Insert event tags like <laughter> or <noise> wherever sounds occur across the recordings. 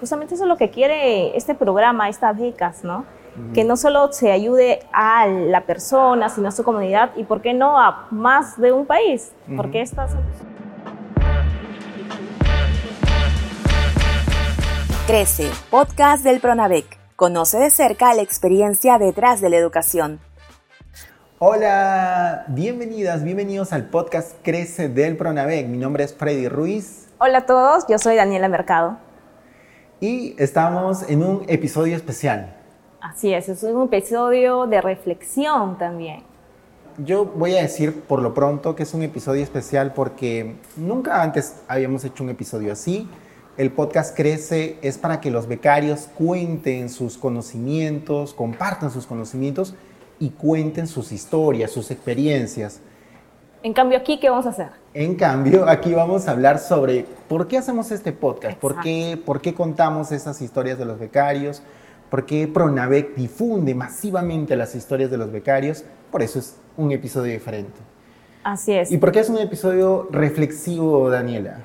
Justamente eso es lo que quiere este programa, estas becas, ¿no? Que no solo se ayude a la persona, sino a su comunidad y, ¿por qué no, a más de un país? Porque estas... Crece, podcast del Pronavec. Conoce de cerca la experiencia detrás de la educación. Hola, bienvenidas, bienvenidos al podcast Crece del Pronavec. Mi nombre es Freddy Ruiz. Hola a todos, yo soy Daniela Mercado. Y estamos en un episodio especial. Así es, es un episodio de reflexión también. Yo voy a decir por lo pronto que es un episodio especial porque nunca antes habíamos hecho un episodio así. El podcast Crece es para que los becarios cuenten sus conocimientos, compartan sus conocimientos y cuenten sus historias, sus experiencias. En cambio, aquí, ¿qué vamos a hacer? En cambio, aquí vamos a hablar sobre por qué hacemos este podcast, por qué, por qué contamos esas historias de los becarios, por qué Pronavec difunde masivamente las historias de los becarios. Por eso es un episodio diferente. Así es. ¿Y por qué es un episodio reflexivo, Daniela?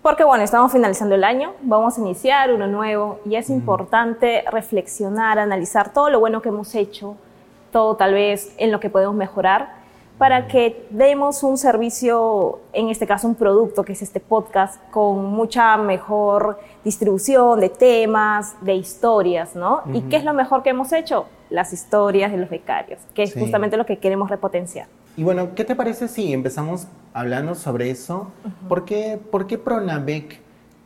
Porque bueno, estamos finalizando el año, vamos a iniciar uno nuevo y es importante reflexionar, analizar todo lo bueno que hemos hecho, todo tal vez en lo que podemos mejorar para que demos un servicio, en este caso un producto que es este podcast, con mucha mejor distribución de temas, de historias, ¿no? ¿Y qué es lo mejor que hemos hecho? Las historias de los becarios, que es justamente lo que queremos repotenciar. Y bueno, ¿qué te parece si empezamos hablando sobre eso? ¿Por, qué, ¿Por qué Pronavec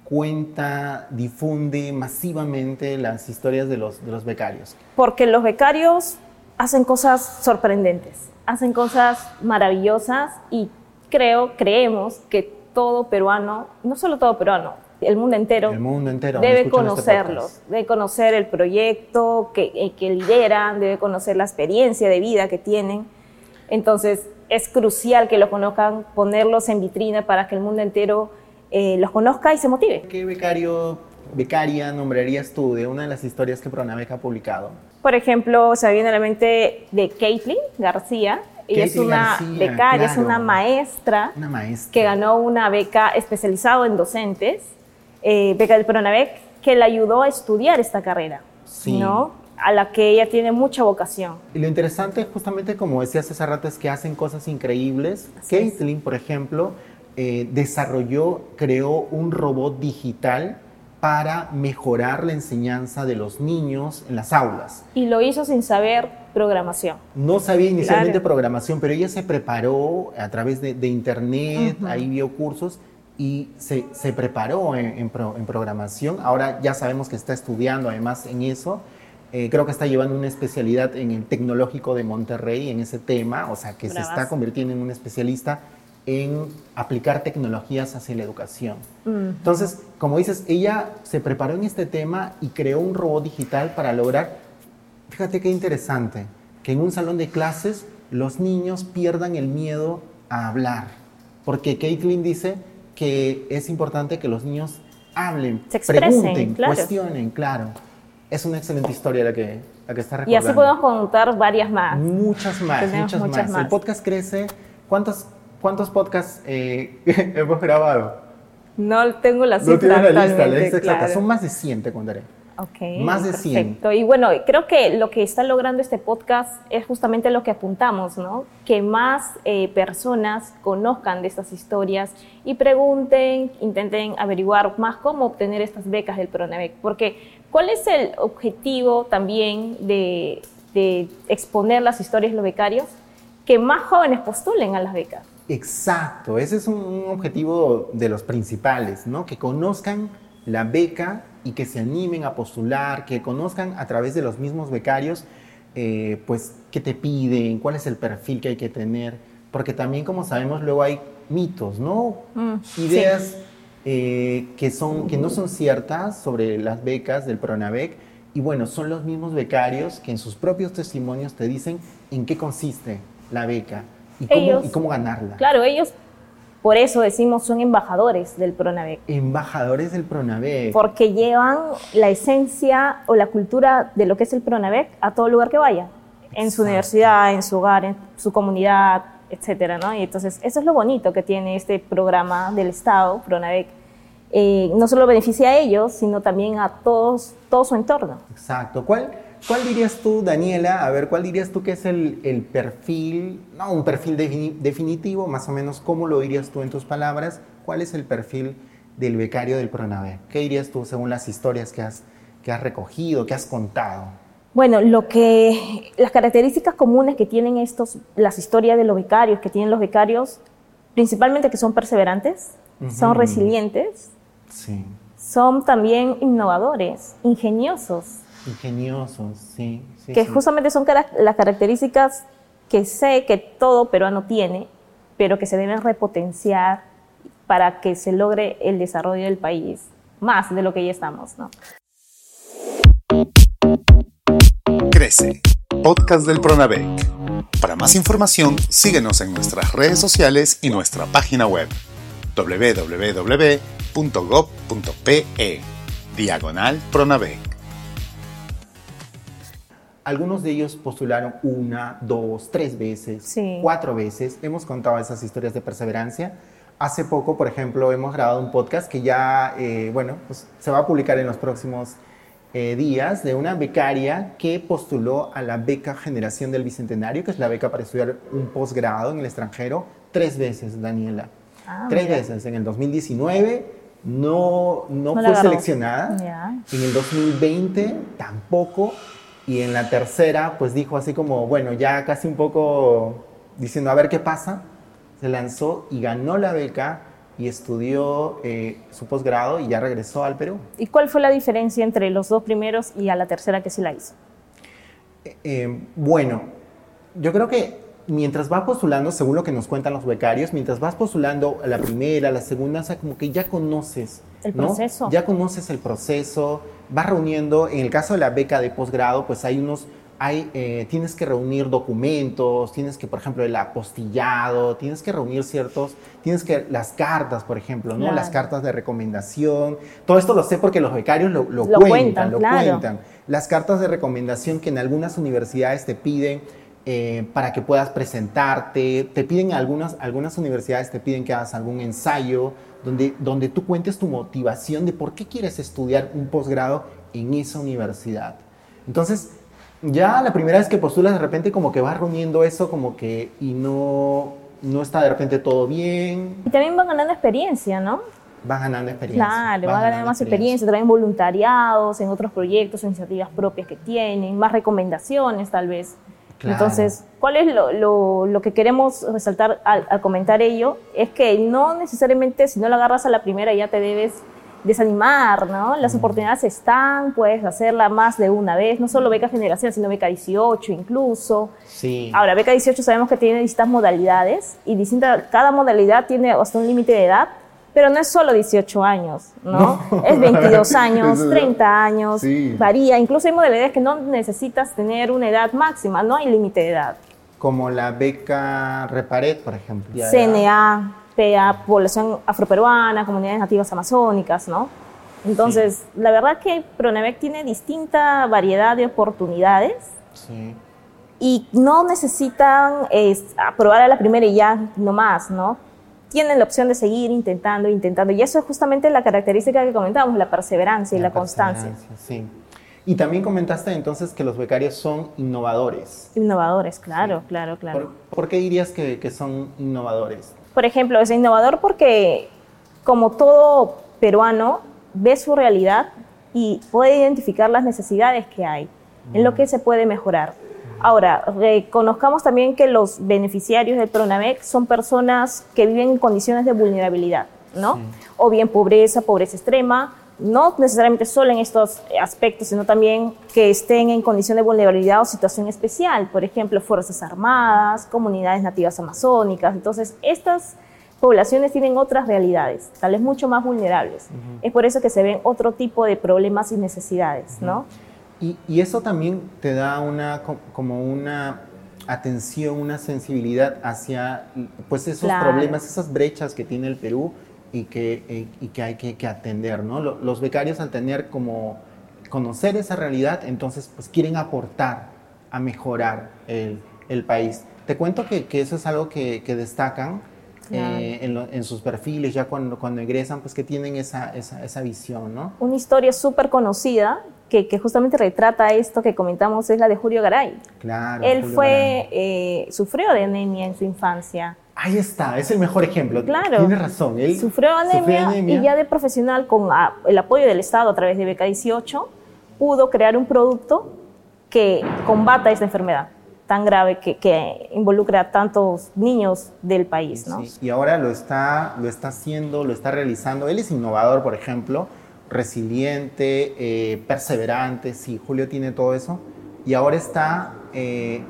cuenta, difunde masivamente las historias de los, de los becarios? Porque los becarios hacen cosas sorprendentes hacen cosas maravillosas y creo, creemos que todo peruano, no solo todo peruano, el mundo entero, el mundo entero debe este conocerlos, debe conocer el proyecto que, eh, que lideran, debe conocer la experiencia de vida que tienen. Entonces, es crucial que los conozcan, ponerlos en vitrina para que el mundo entero eh, los conozca y se motive. ¿Qué becario, becaria nombrarías tú de una de las historias que Pronavec ha publicado? Por ejemplo, se viene a la mente de Caitlin García. Ella es una becaria, es una maestra, que ganó una beca especializada en docentes, eh, beca del Pronavec, que le ayudó a estudiar esta carrera, ¿no? a la que ella tiene mucha vocación. Y lo interesante, justamente como decías hace rato, es que hacen cosas increíbles. Caitlin, por ejemplo, eh, desarrolló, creó un robot digital para mejorar la enseñanza de los niños en las aulas. Y lo hizo sin saber programación. No sabía inicialmente programación, pero ella se preparó a través de, internet, ahí vio cursos y se, se preparó en, programación. Ahora ya sabemos que está estudiando además en eso. Eh, creo que está llevando una especialidad en el Tecnológico de Monterrey en ese tema, o sea que se está convirtiendo en un especialista en aplicar tecnologías hacia la educación. Entonces, como dices, ella se preparó en este tema y creó un robot digital para lograr, fíjate qué interesante, que en un salón de clases los niños pierdan el miedo a hablar. Porque Caitlin dice que es importante que los niños hablen, pregunten, cuestionen, claro. Es una excelente historia la que, la que está recordando. Y así podemos contar varias más. Muchas más, muchas, más. más. El podcast crece. ¿Cuántos ¿Cuántos podcasts eh, <laughs> hemos grabado? No tengo la cifra. No tienes la lista, la lista exacta. Son más de 100, te contaré. Ok. Más de perfecto. Y bueno, creo que lo que está logrando este podcast es justamente lo que apuntamos, ¿no? Que más eh, personas conozcan de estas historias y pregunten, intenten averiguar más cómo obtener estas becas del PRONEVEC. Porque, ¿cuál es el objetivo también de, de exponer las historias de los becarios? Que más jóvenes postulen a las becas. Exacto, ese es un, objetivo de los principales, ¿no? Que conozcan la beca y que se animen a postular, que conozcan a través de los mismos becarios, eh, pues, qué te piden, cuál es el perfil que hay que tener, porque también, como sabemos, luego hay mitos, ¿no? Mm, Ideas eh, que, son, que no son ciertas sobre las becas del Pronavec, y bueno, son los mismos becarios que en sus propios testimonios te dicen en qué consiste la beca ¿Y cómo, ganarla? Claro, ellos, por eso decimos, son embajadores del Pronavec. Embajadores del Pronavec. Porque llevan la esencia o la cultura de lo que es el Pronavec a todo lugar que vaya. En su universidad, en su hogar, en su comunidad, etcétera, ¿no? Y entonces, eso es lo bonito que tiene este programa del Estado, Pronavec, eh, no solo beneficia a ellos, sino también a todos, todo su entorno. Exacto. ¿Cuál, ¿Cuál dirías tú, Daniela? A ver, ¿cuál dirías tú que es el, el perfil, no un perfil definitivo, más o menos, ¿cómo lo dirías tú en tus palabras? ¿Cuál es el perfil del becario del PRONAVE? ¿Qué dirías tú según las historias que has, que has recogido, que has contado? Bueno, lo que, las características comunes que tienen estos, las historias de los becarios, que tienen los becarios, principalmente que son perseverantes, son resilientes, sí. son también innovadores, ingeniosos. Ingeniosos, sí. que justamente son las características que sé que todo peruano tiene, pero que se deben repotenciar para que se logre el desarrollo del país, más de lo que ya estamos, ¿no? Crece, podcast del Pronavec. Para más información, síguenos en nuestras redes sociales y nuestra página web www.gov.pe, diagonal Pronavec. Algunos de ellos postularon una, dos, tres veces, cuatro veces. Hemos contado esas historias de perseverancia hace poco, por ejemplo, hemos grabado un podcast que ya, eh, bueno, pues, se va a publicar en los próximos eh, días de una becaria que postuló a la beca Generación del Bicentenario, que es la beca para estudiar un posgrado en el extranjero, tres veces, Daniela. Ah, tres veces. En el 2019 no, no, fue seleccionada. En el 2020 tampoco. Y en la tercera, pues dijo así como, bueno, ya casi un poco diciendo, a ver qué pasa se lanzó y ganó la beca y estudió eh, su posgrado y ya regresó al Perú. ¿Y cuál fue la diferencia entre los dos primeros y a la tercera que sí la hizo? Eh, eh, bueno, yo creo que mientras vas postulando, según lo que nos cuentan los becarios, mientras vas postulando a la primera, a la segunda, o sea, como que ya conoces. El proceso. Ya conoces el proceso, vas reuniendo, en el caso de la beca de posgrado, pues hay unos hay, eh, tienes que reunir documentos, tienes que, por ejemplo, el apostillado, tienes que reunir ciertos, tienes que, las cartas, por ejemplo, ¿no? Las cartas de recomendación. Todo esto lo sé porque los becarios lo, cuentan, lo cuentan. Las cartas de recomendación que en algunas universidades te piden eh, para que puedas presentarte, te piden algunas, algunas universidades te piden que hagas algún ensayo donde, donde tú cuentes tu motivación de por qué quieres estudiar un posgrado en esa universidad. Entonces, ya la primera vez que postulas de repente como que vas reuniendo eso como que y no, no está de repente todo bien. Y también van ganando experiencia, ¿no? Vas ganando experiencia. Claro, van ganando más experiencia, también voluntariados en otros proyectos o iniciativas propias que tienen, más recomendaciones tal vez. Entonces, ¿cuál es lo, lo, que queremos resaltar al, al comentar ello? Es que no necesariamente si no la agarras a la primera ya te debes desanimar, ¿no? Las oportunidades están, puedes hacerla más de una vez, no solo beca generación, sino beca 18 incluso. Sí. Ahora, beca 18 sabemos que tiene distintas modalidades y distinta, cada modalidad tiene hasta un límite de edad, pero no es solo 18 años, ¿no? Es 22 <laughs> años, 30 años, varía. Incluso hay modalidades que no necesitas tener una edad máxima, no hay límite de edad. Como la beca Reparet, por ejemplo. CNA a población afroperuana, comunidades nativas amazónicas, ¿no? Entonces, la verdad que Pronavec tiene distinta variedad de oportunidades sí. y no necesitan aprobar a la primera y ya no más, ¿no? Tienen la opción de seguir intentando, intentando. Y eso es justamente la característica que comentábamos, la perseverancia y la, constancia. Sí. Y también comentaste entonces que los becarios son innovadores. Innovadores, claro, claro, claro. ¿Por, qué dirías que, que son innovadores? Por ejemplo, es innovador porque como todo peruano ve su realidad y puede identificar las necesidades que hay, en lo que se puede mejorar. Ahora, reconozcamos también que los beneficiarios del PRONAVEC son personas que viven en condiciones de vulnerabilidad, ¿no? O bien pobreza, pobreza extrema, no necesariamente solo en estos aspectos, sino también que estén en condición de vulnerabilidad o situación especial, por ejemplo, Fuerzas Armadas, comunidades nativas amazónicas. Entonces, estas poblaciones tienen otras realidades, tal vez mucho más vulnerables. Es por eso que se ven otro tipo de problemas y necesidades, ¿no? Y, eso también te da una, como una atención, una sensibilidad hacia pues esos problemas, esas brechas que tiene el Perú y que, eh, y que hay que, atender, ¿no? Los becarios al tener como conocer esa realidad, entonces pues quieren aportar a mejorar el, el país. Te cuento que, que, eso es algo que, que destacan eh, en, sus perfiles, ya cuando, cuando egresan, pues que tienen esa, esa, esa visión, ¿no? Una historia súper conocida que, que, justamente retrata esto que comentamos es la de Julio Garay. Claro. Él fue, eh, sufrió de anemia en su infancia. Ahí está, es el mejor ejemplo. Claro. Tiene razón. Él sufrió anemia, y ya de profesional, con el apoyo del Estado a través de Beca 18, pudo crear un producto que combata esta enfermedad tan grave que, que, involucra a tantos niños del país. ¿no? Sí, y ahora lo está, lo está haciendo, lo está realizando. Él es innovador, por ejemplo, resiliente, eh, perseverante, sí, Julio tiene todo eso. Y ahora está eh,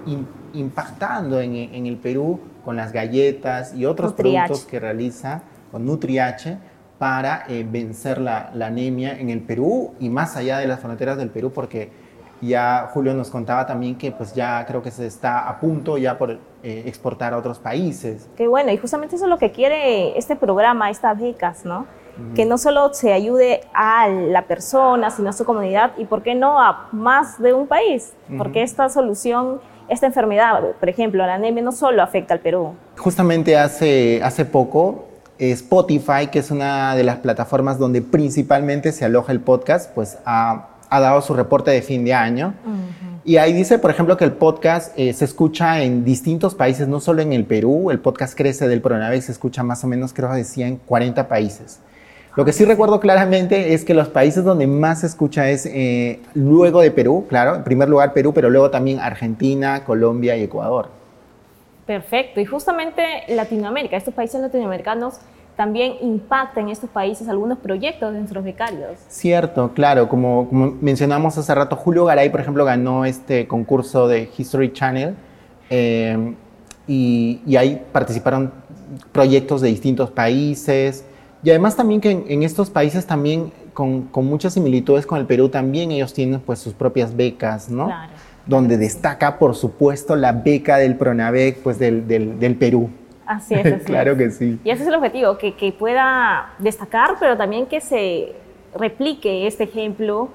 impactando en, en, el Perú con las galletas y otros productos que realiza con NutriH para eh, vencer la, la anemia en el Perú y más allá de las fronteras del Perú, porque ya Julio nos contaba también que pues ya creo que se está a punto ya por exportar a otros países. Qué bueno, y justamente eso es lo que quiere este programa, estas becas, ¿no? Que no solo se ayude a la persona, sino a su comunidad y, ¿por qué no, a más de un país? Porque esta solución, esta enfermedad, por ejemplo, la anemia no solo afecta al Perú. Justamente hace, hace poco Spotify, que es una de las plataformas donde principalmente se aloja el podcast, pues ha ha dado su reporte de fin de año. Y ahí dice, por ejemplo, que el podcast eh, se escucha en distintos países, no solo en el Perú. El podcast crece del Pronavex, se escucha más o menos, creo que decía, en 40 países. Lo que sí recuerdo claramente es que los países donde más se escucha es eh, luego de Perú, claro, en primer lugar Perú, pero luego también Argentina, Colombia y Ecuador. Perfecto, y justamente Latinoamérica, estos países latinoamericanos también impacta en estos países algunos proyectos de nuestros becarios. Cierto, claro, como, mencionamos hace rato, Julio Garay, por ejemplo, ganó este concurso de History Channel eh, y, ahí participaron proyectos de distintos países y además también que en, estos países también con, con, muchas similitudes con el Perú también ellos tienen pues sus propias becas, ¿no? Claro. Donde destaca, por supuesto, la beca del Pronavec, pues del, del, del Perú. Así es. <laughs> claro que sí. Y ese es el objetivo, que, que, pueda destacar, pero también que se replique este ejemplo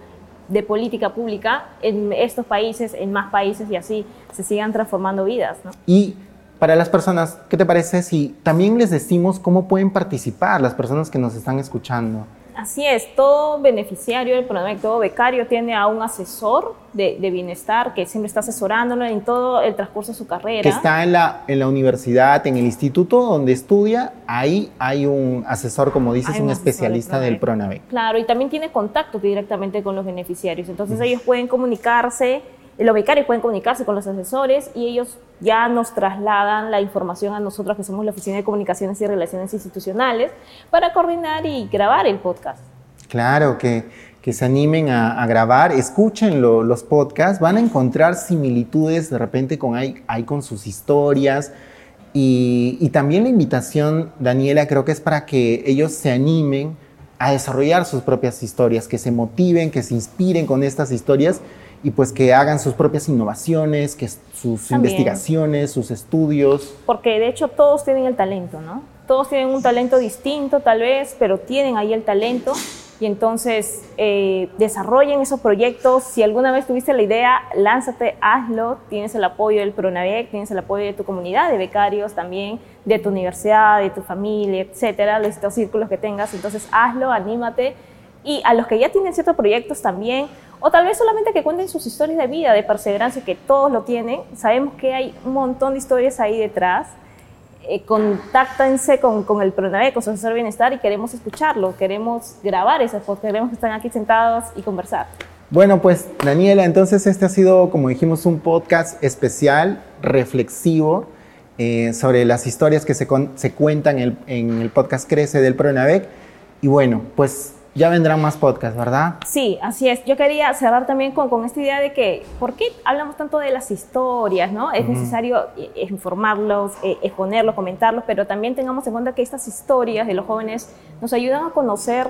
de política pública en estos países, en más países y así se sigan transformando vidas. ¿no? Y para las personas, ¿qué te parece si también les decimos cómo pueden participar las personas que nos están escuchando? Así es, todo beneficiario del programa, todo becario tiene a un asesor de, bienestar que siempre está asesorándolo en todo el transcurso de su carrera. Que está en la, en la universidad, en el instituto donde estudia, ahí hay un asesor, como dices, un, especialista del Pronavec. Claro, y también tiene contacto directamente con los beneficiarios, entonces ellos pueden comunicarse los becarios pueden comunicarse con los asesores y ellos ya nos trasladan la información a nosotros que somos la Oficina de Comunicaciones y Relaciones Institucionales para coordinar y grabar el podcast. Claro, que, que se animen a, grabar, escuchen los podcasts, van a encontrar similitudes de repente con, ahí, con sus historias. Y también la invitación, Daniela, creo que es para que ellos se animen a desarrollar sus propias historias, que se motiven, que se inspiren con estas historias y pues que hagan sus propias innovaciones, que sus investigaciones, sus estudios. Porque de hecho todos tienen el talento, ¿no? Todos tienen un talento distinto tal vez, pero tienen ahí el talento y entonces eh, desarrollen esos proyectos. Si alguna vez tuviste la idea, lánzate, hazlo. Tienes el apoyo del Pronavec, tienes el apoyo de tu comunidad de becarios también, de tu universidad, de tu familia, etcétera, los círculos que tengas. Entonces hazlo, anímate. Y a los que ya tienen ciertos proyectos también, o tal vez solamente que cuenten sus historias de vida, de perseverancia, que todos lo tienen. Sabemos que hay un montón de historias ahí detrás. Eh, contáctense con, con el Pronave, con su asesor de bienestar y queremos escucharlo, queremos grabar esas fotos, queremos que estén aquí sentados y conversar. Bueno, pues Daniela, entonces este ha sido, como dijimos, un podcast especial, reflexivo, eh, sobre las historias que se, se cuentan en el, en el, podcast Crece del Pronavec. Y bueno, pues ya vendrán más podcasts, ¿verdad? Sí, así es. Yo quería cerrar también con, con, esta idea de que, ¿por qué hablamos tanto de las historias? ¿no? Es necesario eh, informarlos, eh, exponerlos, comentarlos, pero también tengamos en cuenta que estas historias de los jóvenes nos ayudan a conocer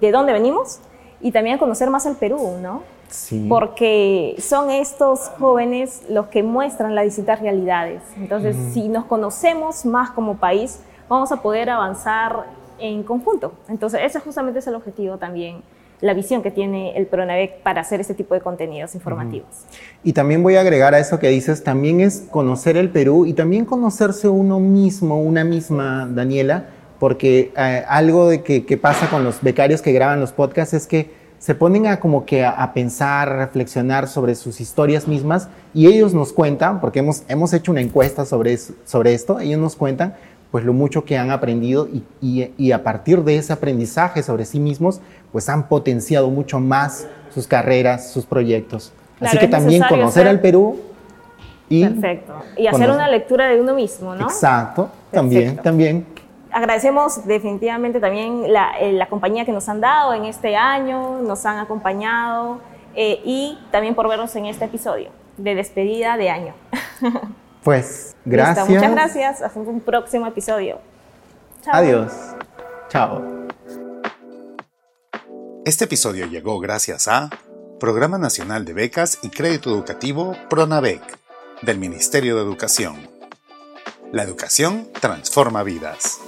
de dónde venimos y también a conocer más al Perú, ¿no? Sí. Porque son estos jóvenes los que muestran las distintas realidades. Entonces, si nos conocemos más como país, vamos a poder avanzar en conjunto. Entonces, ese justamente es el objetivo también la visión que tiene el PRONAVEC para hacer este tipo de contenidos informativos. Y también voy a agregar a eso que dices, también es conocer el Perú y también conocerse uno mismo, una misma, Daniela, porque eh, algo de que, que, pasa con los becarios que graban los podcasts es que se ponen a como que a, a, pensar, a reflexionar sobre sus historias mismas y ellos nos cuentan, porque hemos, hemos hecho una encuesta sobre, sobre esto, ellos nos cuentan pues lo mucho que han aprendido y, y, y, a partir de ese aprendizaje sobre sí mismos, pues han potenciado mucho más sus carreras, sus proyectos. Claro, Así que también conocer ser... al Perú y... Perfecto. Y hacer conocer. una lectura de uno mismo, ¿no? Exacto, también, Perfecto. también. Agradecemos definitivamente también la, eh, la, compañía que nos han dado en este año, nos han acompañado eh, y también por vernos en este episodio de despedida de año. <laughs> Pues gracias. Listo, muchas gracias. Hasta un próximo episodio. Chao. Adiós. Chao. Este episodio llegó gracias a Programa Nacional de Becas y Crédito Educativo PRONAVEC del Ministerio de Educación. La educación transforma vidas.